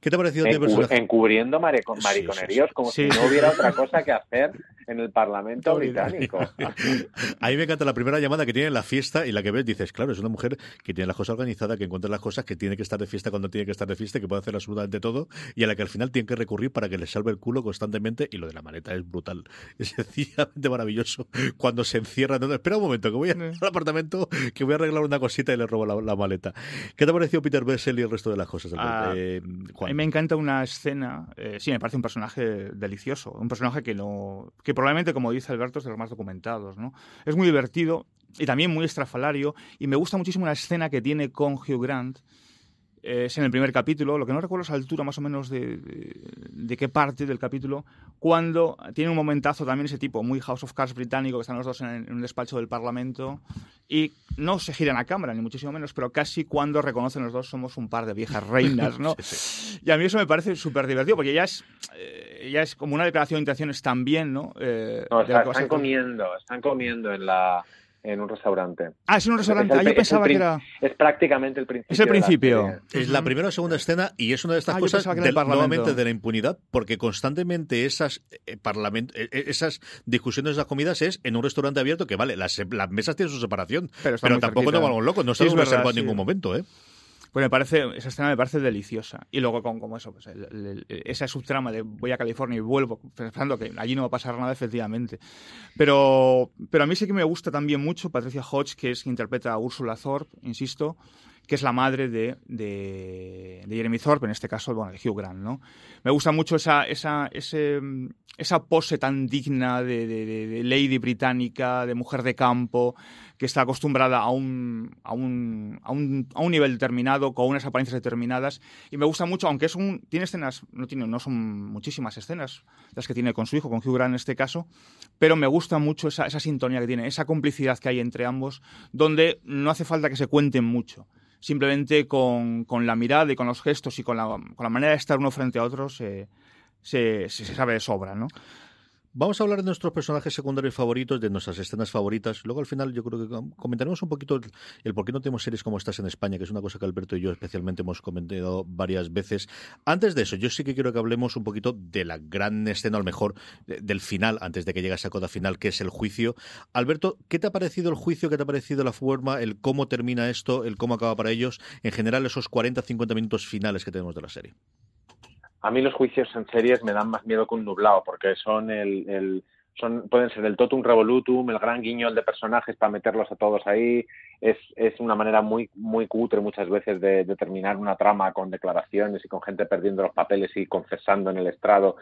¿Qué te ha parecido Encu personaje? Encubriendo maricon mariconeríos sí, sí, sí. como si no hubiera otra cosa que hacer en el Parlamento británico. a mí me encanta la primera llamada que tiene en la fiesta y la que ves dices, claro, es una mujer que tiene la cosa organizada, que encuentra las cosas, que tiene que estar de fiesta cuando tiene que estar de fiesta, que puede hacer absolutamente todo y a la que al final tiene que recurrir para que le salve el culo constantemente y lo de la maleta es brutal. Es sencillamente maravilloso cuando se encierra. No, espera un momento, que voy al apartamento, que voy a arreglar una cosita y le robo la, maleta. ¿Qué te ha parecido Peter Bessel y el resto de las cosas? Ah, eh, a mí me encanta una escena, eh, sí, me parece un personaje delicioso, un personaje que no que probablemente, como dice Alberto, es de los más documentados. ¿no? Es muy divertido y también muy estrafalario y me gusta muchísimo la escena que tiene con Hugh Grant, es en el primer capítulo, lo que no recuerdo es la altura más o menos de, de, qué parte del capítulo, cuando tiene un momentazo también ese tipo, muy House of Cards británico, que están los dos en, un despacho del Parlamento, y no se giran a cámara, ni muchísimo menos, pero casi cuando reconocen los dos somos un par de viejas reinas, ¿no? Y a mí eso me parece súper divertido, porque ya es, eh, ya es como una declaración de intenciones también, ¿no? Eh, no están comiendo, están comiendo en la en un restaurante. Ah, es en un restaurante. ah, yo pensaba que era. Es prácticamente el principio. Es el principio. es la primera o segunda escena y es una de estas ah, cosas nuevamente de la impunidad, porque constantemente esas eh, eh, eh, esas discusiones de las comidas es en un restaurante abierto que vale, las, las mesas tienen su separación, pero, tampoco nos vamos locos, no se sí, en ningún momento, ¿eh? Pues me parece, esa escena me parece deliciosa. Y luego con como eso, pues esa subtrama de voy a California y vuelvo, pensando que allí no va a pasar nada, efectivamente. Pero, pero a mí sí que me gusta también mucho Patricia Hodge, que es que interpreta a Ursula Thorpe, insisto, que es la madre de, de, Jeremy Thorpe, en este caso, bueno, de Hugh Grant, ¿no? Me gusta mucho esa, esa, ese, esa pose tan digna de, de, lady británica, de mujer de campo, que está acostumbrada a un, a un, a un, a un nivel determinado, con unas apariencias determinadas. Y me gusta mucho, aunque es un, tiene escenas, no, tiene, no son muchísimas escenas las que tiene con su hijo, con Hugh Grant en este caso, pero me gusta mucho esa, esa sintonía que tiene, esa complicidad que hay entre ambos, donde no hace falta que se cuenten mucho simplemente con, con, la mirada y con los gestos y con la, con la manera de estar uno frente a otro se, se, se, sabe de sobra, ¿no? Vamos a hablar de nuestros personajes secundarios favoritos, de nuestras escenas favoritas. Luego, al final, yo creo que comentaremos un poquito el, por qué no tenemos series como estas en España, que es una cosa que Alberto y yo especialmente hemos comentado varias veces. Antes de eso, yo sí que quiero que hablemos un poquito de la gran escena, a lo mejor del final, antes de que llegue esa coda final, que es el juicio. Alberto, ¿qué te ha parecido el juicio? ¿Qué te ha parecido la forma? ¿El cómo termina esto? ¿El cómo acaba para ellos? En general, esos 40-50 minutos finales que tenemos de la serie. A mí los juicios en series me dan más miedo que un nublado, porque son el, el son, pueden ser el totum revolutum, el gran guiñol de personajes para meterlos a todos ahí. Es, es una manera muy, muy cutre muchas veces de, terminar una trama con declaraciones y con gente perdiendo los papeles y confesando en el estrado.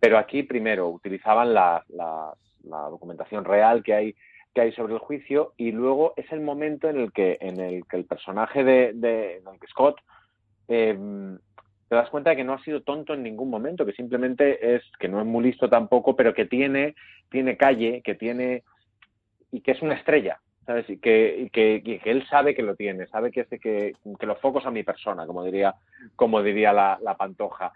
Pero aquí, primero, utilizaban la, la, la documentación real que hay que hay sobre el juicio y luego es el momento en el que en el que el personaje de, de, de Scott eh, te das cuenta de que no ha sido tonto en ningún momento, que simplemente es, que no es muy listo tampoco, pero que tiene, tiene calle, que tiene, y que es una estrella, ¿sabes? Y que, que, que él sabe que lo tiene, sabe que, que, que los focos a mi persona, como diría, como diría la, la pantoja.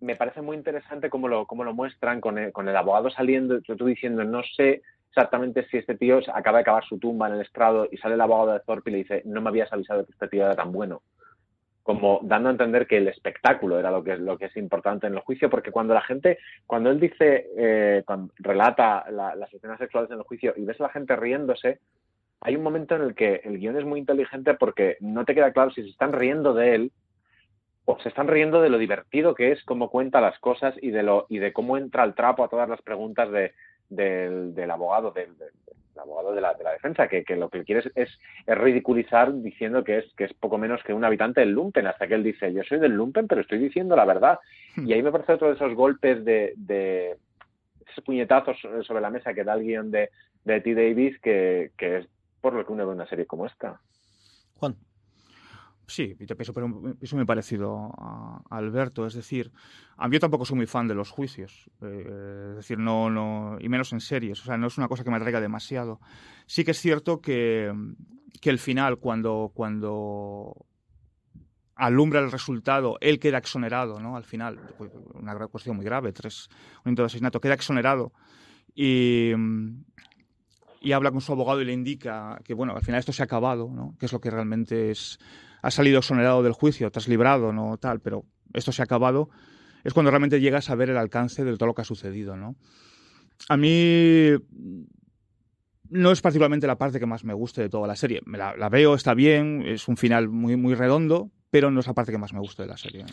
Me parece muy interesante cómo lo, cómo lo muestran con el, con el abogado saliendo, tú diciendo, no sé exactamente si este tío acaba de acabar su tumba en el estrado y sale el abogado de Thorpe y le dice, no me habías avisado que este tío era tan bueno como dando a entender que el espectáculo era lo que, lo que es importante en el juicio, porque cuando la gente, cuando él dice, eh, cuando relata las escenas sexuales en el juicio y ves a la gente riéndose, hay un momento en el que el guion es muy inteligente porque no te queda claro si se están riendo de él o se están riendo de lo divertido que es cómo cuenta las cosas y de lo y de cómo entra el trapo a todas las preguntas de, del, abogado, del, abogado de la, de la defensa, que, que, lo que quiere es, ridiculizar diciendo que es, que es poco menos que un habitante del Lumpen, hasta que él dice, yo soy del Lumpen, pero estoy diciendo la verdad. Y ahí me parece otro de esos golpes de, de esos puñetazos sobre la mesa que da el guion de, de T. Davis, que, que es por lo que uno ve una serie como esta. Juan. Sí, pienso, pero eso me ha parecido a, Alberto. Es decir, a yo tampoco soy muy fan de los juicios. Eh, es decir, no, no, y menos en series. O sea, no es una cosa que me atraiga demasiado. Sí que es cierto que, que el final, cuando, cuando alumbra el resultado, él queda exonerado, ¿no? Al final, pues, una cuestión muy grave, tres, un intento de asesinato, queda exonerado. Y, y habla con su abogado y le indica que, bueno, al final esto se ha acabado, ¿no? Que es lo que realmente es has salido exonerado del juicio, te has librado, no tal, pero esto se ha acabado, es cuando realmente llegas a ver el alcance de todo lo que ha sucedido, ¿no? A mí no es particularmente la parte que más me guste de toda la serie. La, la veo, está bien, es un final muy, muy redondo, pero no es la parte que más me gusta de la serie.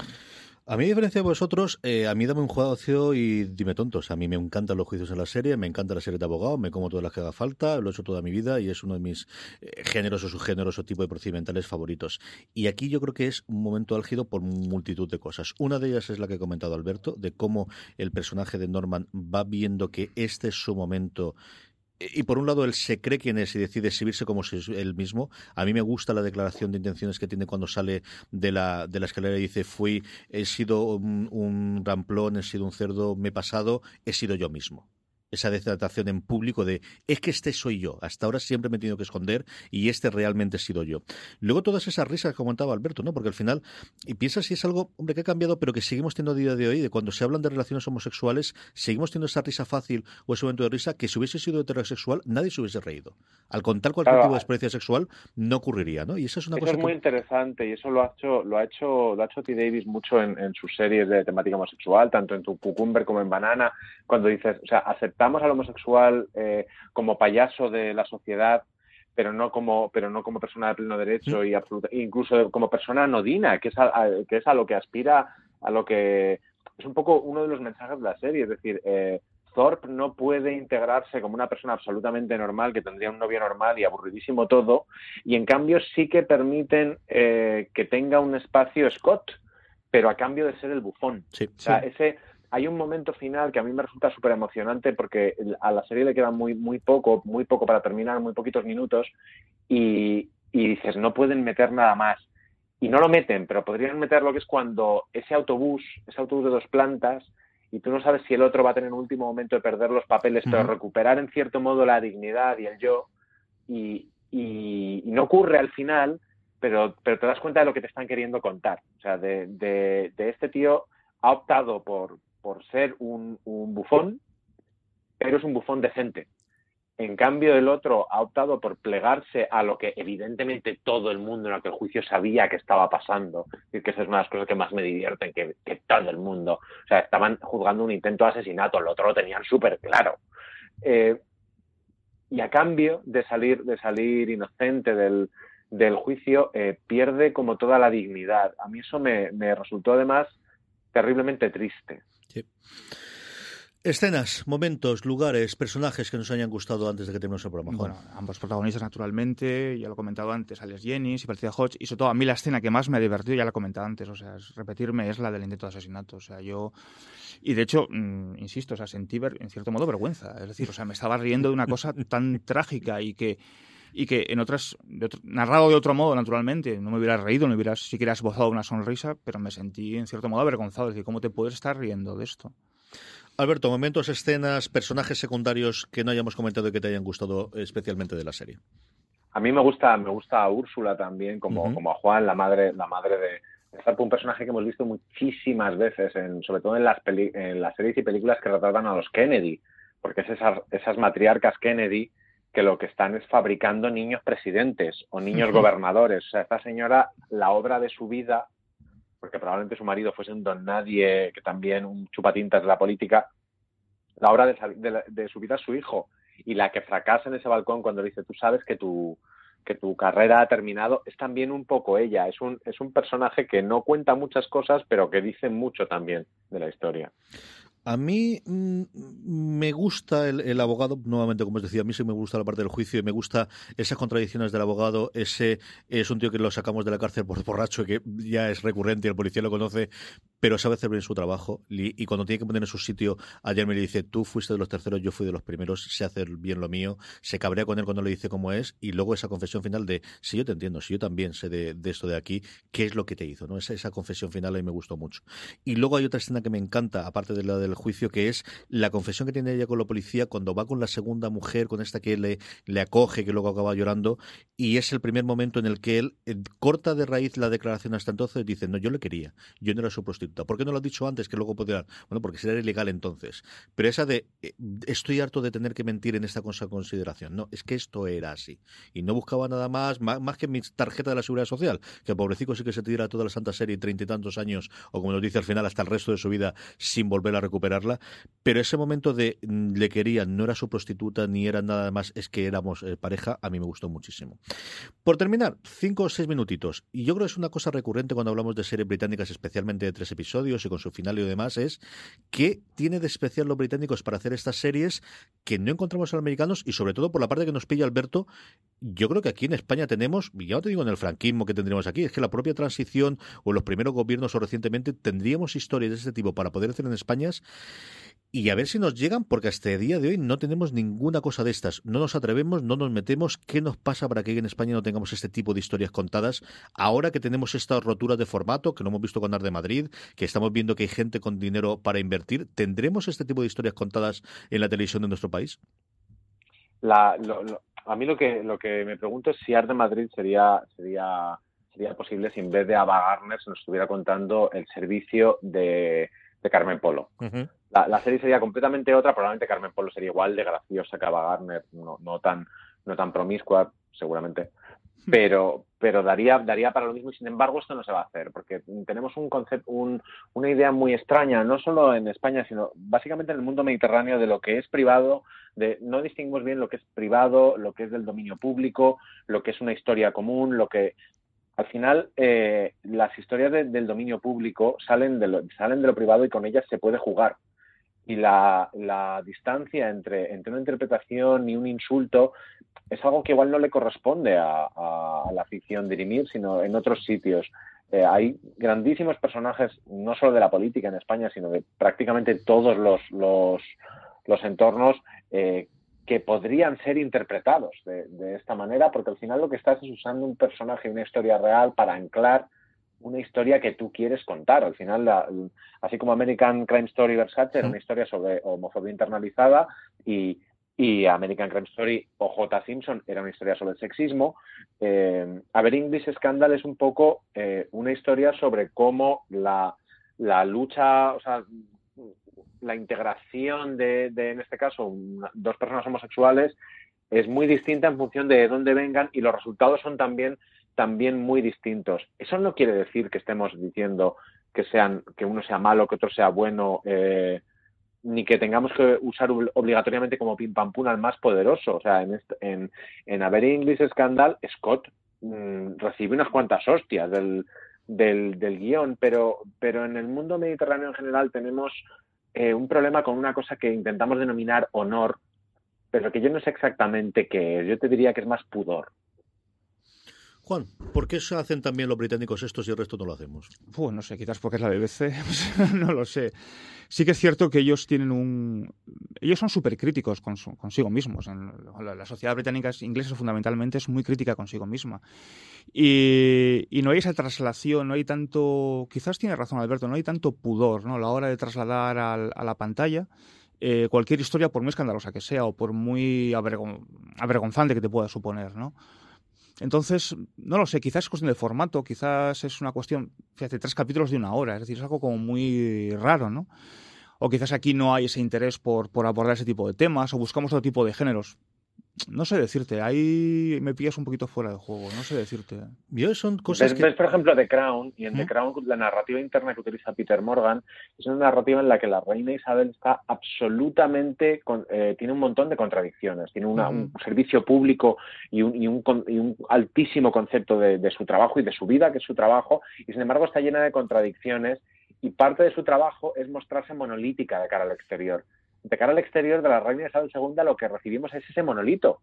A mí, a diferencia de vosotros, eh, a mí dame un juicio y dime tontos. A mí me encantan los juicios en la serie, me encanta la serie de abogado, me como todas las que haga falta, lo he hecho toda mi vida y es uno de mis eh, géneros o subgéneros o tipo de procedimentales favoritos. Y aquí yo creo que es un momento álgido por multitud de cosas. Una de ellas es la que ha comentado Alberto, de cómo el personaje de Norman va viendo que este es su momento y por un lado él se cree quién es y decide exhibirse como si es él mismo. A mí me gusta la declaración de intenciones que tiene cuando sale de la, de la escalera y dice fui, he sido un, un ramplón, he sido un cerdo, me he pasado, he sido yo mismo esa detratación en público de es que este soy yo, hasta ahora siempre me he tenido que esconder y este realmente he sido yo. Luego todas esas risas que comentaba Alberto, ¿no? Porque al final, y piensas si es algo, hombre, que ha cambiado, pero que seguimos teniendo a día de hoy, de cuando se hablan de relaciones homosexuales, seguimos teniendo esa risa fácil o ese momento de risa que si hubiese sido heterosexual, nadie se hubiese reído. Al contar cualquier tipo de experiencia sexual, no ocurriría, ¿no? Y eso es una eso cosa es muy interesante y eso lo ha hecho, lo ha hecho, lo ha hecho T. Davis mucho en, en sus series de temática homosexual, tanto en tu Cucumber como en Banana, cuando dices, o sea, aceptamos al homosexual eh, como payaso de la sociedad pero no como pero no como persona de pleno derecho y absoluta, incluso como persona anodina que es a, a, que es a lo que aspira a lo que es un poco uno de los mensajes de la serie. Es decir eh, Thorpe no puede integrarse como una persona absolutamente normal que tendría un novio normal y aburridísimo todo y en cambio sí que permiten eh, que tenga un espacio Scott pero a cambio de ser el bufón. Sí, o sea sí. ese hay un momento final que a mí me resulta súper emocionante porque a la serie le queda muy, muy poco, muy poco para terminar, muy poquitos minutos, y, y, dices, no pueden meter nada más. Y no lo meten, pero podrían meter lo que es cuando ese autobús, ese autobús de dos plantas, y tú no sabes si el otro va a tener un último momento de perder los papeles, uh -huh. pero recuperar en cierto modo la dignidad y el yo, y, y, y no ocurre al final, pero, pero te das cuenta de lo que te están queriendo contar. O sea, de, de, de este tío ha optado por, por ser un, bufón, pero es un bufón decente. En cambio, el otro ha optado por plegarse a lo que evidentemente todo el mundo en aquel juicio sabía que estaba pasando. Y que esa es una de las cosas que más me divierten, que, todo el mundo. O sea, estaban juzgando un intento de asesinato, el otro lo tenían súper claro. Eh, y a cambio de salir, de salir inocente del, del juicio, eh, pierde como toda la dignidad. A mí eso me, me resultó además terriblemente triste. Escenas, momentos, lugares, personajes que nos hayan gustado antes de que terminemos el programa. Bueno, ambos protagonistas, naturalmente, ya lo he comentado antes, Alex Jennings y Patricia Hodge, y sobre todo a mí la escena que más me ha divertido, ya la he comentado antes, o sea, es repetirme, es la del intento de asesinato. O sea, yo. Y de hecho, mmm, insisto, o sea, sentí ver, en cierto modo vergüenza. Es decir, o sea, me estaba riendo de una cosa tan trágica y que y que en otras, de otro, narrado de otro modo, naturalmente, no me hubiera reído, no hubiera siquiera esbozado una sonrisa, pero me sentí en cierto modo avergonzado. Es decir, ¿cómo te puedes estar riendo de esto? Alberto, momentos, escenas, personajes secundarios que no hayamos comentado y que te hayan gustado especialmente de la serie. A mí me gusta, me gusta a Úrsula también, como, uh -huh. como a Juan, la madre, la madre de, un personaje que hemos visto muchísimas veces, en, sobre todo en las, peli, en las series y películas que retratan a los Kennedy, porque es esas, esas matriarcas Kennedy que lo que están es fabricando niños presidentes o niños gobernadores. O sea, esta señora, la obra de su vida, porque probablemente su marido fuese un don nadie, que también un chupatintas de la política, la obra de, de, de su vida es su hijo. Y la que fracasa en ese balcón cuando dice, tú sabes que tu, que tu carrera ha terminado, es también un poco ella. Es un, es un personaje que no cuenta muchas cosas, pero que dice mucho también de la historia. A mí mmm, me gusta el, el, abogado, nuevamente, como os decía, a mí sí me gusta la parte del juicio y me gusta esas contradicciones del abogado. Ese es un tío que lo sacamos de la cárcel por borracho, que ya es recurrente y el policía lo conoce, pero sabe hacer bien su trabajo. Y, y cuando tiene que poner en su sitio, ayer me le dice, tú fuiste de los terceros, yo fui de los primeros, sé hacer bien lo mío. Se cabrea con él cuando le dice cómo es y luego esa confesión final de, si yo te entiendo, si yo también sé de, esto de aquí, ¿qué es lo que te hizo? ¿no? Esa, esa confesión final a mí me gustó mucho. Y luego hay otra escena que me encanta, aparte de la del juicio, que es la confesión que tiene ella con la policía cuando va con la segunda mujer, con esta que le, le acoge, que luego acaba llorando, y es el primer momento en el que él eh, corta de raíz la declaración hasta entonces, dice, no, yo le quería, yo no era su prostituta ¿Por qué no lo has dicho antes que luego podría? Bueno, porque sería ilegal entonces. Pero esa de eh, estoy harto de tener que mentir en esta consideración. No, es que esto era así. Y no buscaba nada más, más, que mi tarjeta de la seguridad social, que pobrecito sí que se tira toda la santa serie treinta y tantos años, o como nos dice al final, hasta el resto de su vida sin volver a recuperarla. Pero ese momento de mm, le querían, no era su prostituta ni era nada más, es que éramos eh, pareja, a mí me gustó muchísimo. Por terminar, cinco o seis minutitos. Y yo creo que es una cosa recurrente cuando hablamos de series británicas, especialmente de tres episodios y con su final y demás, es que tiene de especial los británicos para hacer estas series que no encontramos en los americanos y sobre todo por la parte que nos pilla Alberto, yo creo que aquí en España tenemos, y ya no te digo en el franquismo que tendríamos aquí, es que la propia transición o los primeros gobiernos o recientemente tendríamos historias de este tipo para poder hacer en España y a ver si nos llegan, porque hasta el día de hoy no tenemos ninguna cosa de estas. No nos atrevemos, no nos metemos. ¿Qué nos pasa para que en España no tengamos este tipo de historias contadas? Ahora que tenemos estas roturas de formato, que lo hemos visto con Ar de Madrid, que estamos viendo que hay gente con dinero para invertir, ¿tendremos este tipo de historias contadas en la televisión de nuestro país? a mí lo que, lo que me pregunto es si Ar de Madrid sería, sería, sería posible si en vez de Ava Garner se nos estuviera contando el servicio de de Carmen Polo. La, serie sería completamente otra, probablemente Carmen Polo sería igual de graciosa que Ava Gardner, no, no, tan, no tan promiscua, seguramente, pero, pero daría, daría para lo mismo y sin embargo esto no se va a hacer, porque tenemos un concepto, una idea muy extraña, no solo en España, sino básicamente en el mundo mediterráneo de lo que es privado, de no distinguimos bien lo que es privado, lo que es del dominio público, lo que es una historia común, lo que al final eh, las historias del dominio público salen de, lo, salen de lo privado y con ellas se puede jugar. Y la, distancia entre, entre una interpretación y un insulto es algo que igual no le corresponde a, la ficción dirimir, sino en otros sitios. Eh, hay grandísimos personajes, no solo de la política en España, sino de prácticamente todos los, los, los entornos eh, que podrían ser interpretados de, esta manera, porque al final lo que estás es usando un personaje y una historia real para anclar una historia que tú quieres contar. Al final, así como American Crime Story Versace era una historia sobre homofobia internalizada y, American Crime Story o J. Simpson era una historia sobre el sexismo, eh, A ver English Scandal es un poco eh, una historia sobre cómo la, la lucha, o sea, la integración de, en este caso, dos personas homosexuales es muy distinta en función de dónde vengan y los resultados son también, también muy distintos. Eso no quiere decir que estemos diciendo que, sean, que uno sea malo, que otro sea bueno, eh, ni que tengamos que usar obligatoriamente como pim pam pum al más poderoso. O sea, en, en, en A English Scandal, Scott mm, recibe unas cuantas hostias del, del, del guion, pero, pero en el mundo mediterráneo en general tenemos eh, un problema con una cosa que intentamos denominar honor, pero que yo no sé exactamente qué es. Yo te diría que es más pudor. Juan, ¿por qué se hacen también los británicos estos y el resto no lo hacemos? Pues no sé, quizás porque es la BBC, no lo sé. Sí que es cierto que ellos tienen un... Ellos son súper críticos consigo mismos. La, sociedad británica inglesa fundamentalmente es muy crítica consigo misma. Y, no hay esa traslación, no hay tanto... Quizás tiene razón Alberto, no hay tanto pudor ¿no? a la hora de trasladar a la pantalla eh, cualquier historia, por muy escandalosa que sea o por muy avergonzante que te pueda suponer, ¿no? Entonces, no lo sé, quizás es cuestión de formato, quizás es una cuestión, fíjate, tres capítulos de una hora, es decir, es algo como muy raro, ¿no? O quizás aquí no hay ese interés por, por abordar ese tipo de temas, o buscamos otro tipo de géneros no sé decirte, ahí me pillas un poquito fuera de juego, no sé decirte. Yo son cosas ves, por ejemplo, The Crown, y en The ¿Mm? Crown la narrativa interna que utiliza Peter Morgan es una narrativa en la que la reina Isabel está absolutamente, eh, tiene un montón de contradicciones, tiene un servicio público y un, y un, altísimo concepto de, de su trabajo y de su vida, que es su trabajo, y sin embargo está llena de contradicciones y parte de su trabajo es mostrarse monolítica de cara al exterior de cara al exterior de la reina Isabel II lo que recibimos es ese monolito.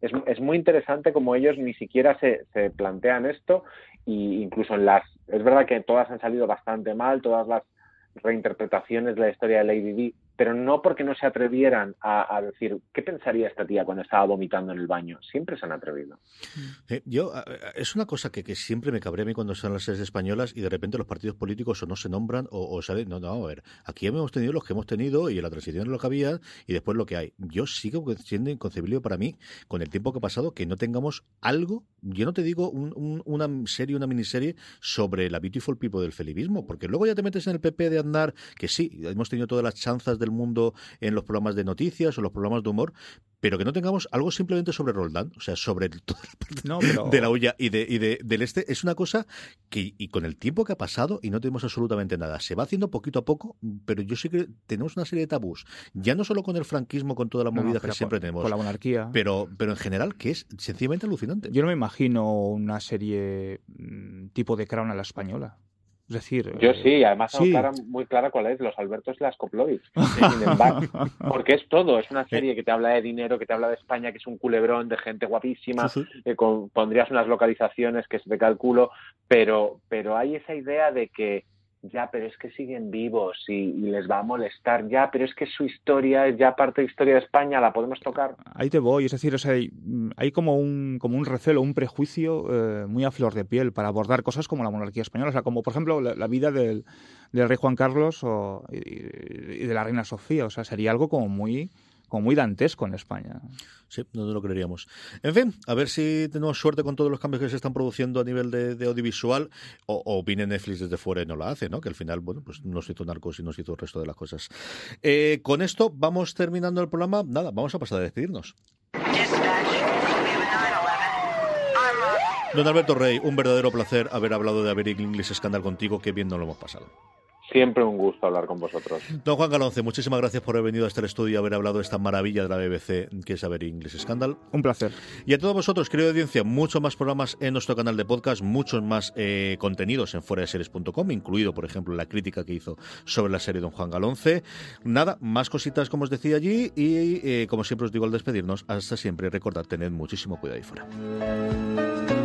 Es, es muy interesante como ellos ni siquiera se, plantean esto e incluso en las... Es verdad que todas han salido bastante mal, todas las reinterpretaciones de la historia de Lady Di pero no porque no se atrevieran a, decir, ¿qué pensaría esta tía cuando estaba vomitando en el baño? Siempre se han atrevido. yo, es una cosa que, siempre me cabrea a cuando son las series españolas y de repente los partidos políticos o no se nombran o, o. No, no, a ver, aquí hemos tenido los que hemos tenido y la transición lo que había y después lo que hay. Yo sigo siendo inconcebible para mí, con el tiempo que ha pasado, que no tengamos algo, yo no te digo una serie, una miniserie sobre la Beautiful People del felibismo, porque luego ya te metes en el PP de andar, que sí, hemos tenido todas las chanzas del mundo en los programas de noticias o los programas de humor, pero que no tengamos algo simplemente sobre Roldán, o sea, sobre toda la parte de la olla y, de, y de, del este, es una cosa que, y con el tiempo que ha pasado, y no tenemos absolutamente nada, se va haciendo poquito a poco, pero yo sé que tenemos una serie de tabús, ya no solo con el franquismo, con toda la movida que siempre tenemos, con la monarquía, pero, pero en general, que es sencillamente alucinante. Yo no me imagino una serie mm, tipo de Crown a la española. Es decir, yo eh, sí, además sí. muy clara cuál es, los Albertos y las Coplovis. porque es todo, es una serie que te habla de dinero, que te habla de España, que es un culebrón de gente guapísima, que pondrías unas localizaciones que se te calculo, pero, pero hay esa idea de que ya, pero es que siguen vivos y, les va a molestar, ya, pero es que su historia es ya parte de historia de España, la podemos tocar. Ahí te voy, es decir, o sea, hay, como, un, como un recelo, un prejuicio eh, muy a flor de piel para abordar cosas como la monarquía española, o sea, como por ejemplo la, vida del, del, rey Juan Carlos o, y, y de la reina Sofía, o sea, sería algo como muy como muy dantesco en España. Sí, no, lo creeríamos. En fin, a ver si tenemos suerte con todos los cambios que se están produciendo a nivel de, audiovisual o, o, viene Netflix desde fuera y no la hace, ¿no? Que al final, bueno, pues nos hizo Narcos y nos hizo el resto de las cosas. Eh, con esto vamos terminando el programa. Nada, vamos a pasar a despedirnos. Don Alberto Rey, un verdadero placer haber hablado de Avery English Scandal contigo, que bien nos lo hemos pasado. Siempre un gusto hablar con vosotros. Don Juan Galonce, muchísimas gracias por haber venido a este estudio y haber hablado de esta maravilla de la BBC que es Saber English Scandal. Un placer. Y a todos vosotros, querido audiencia, muchos más programas en nuestro canal de podcast, muchos más eh, contenidos en fueradeseries.com, incluido, por ejemplo, la crítica que hizo sobre la serie Don Juan Galonce. Nada, más cositas como os decía allí y, eh, como siempre os digo al despedirnos, hasta siempre, recordad, tened muchísimo cuidado ahí fuera.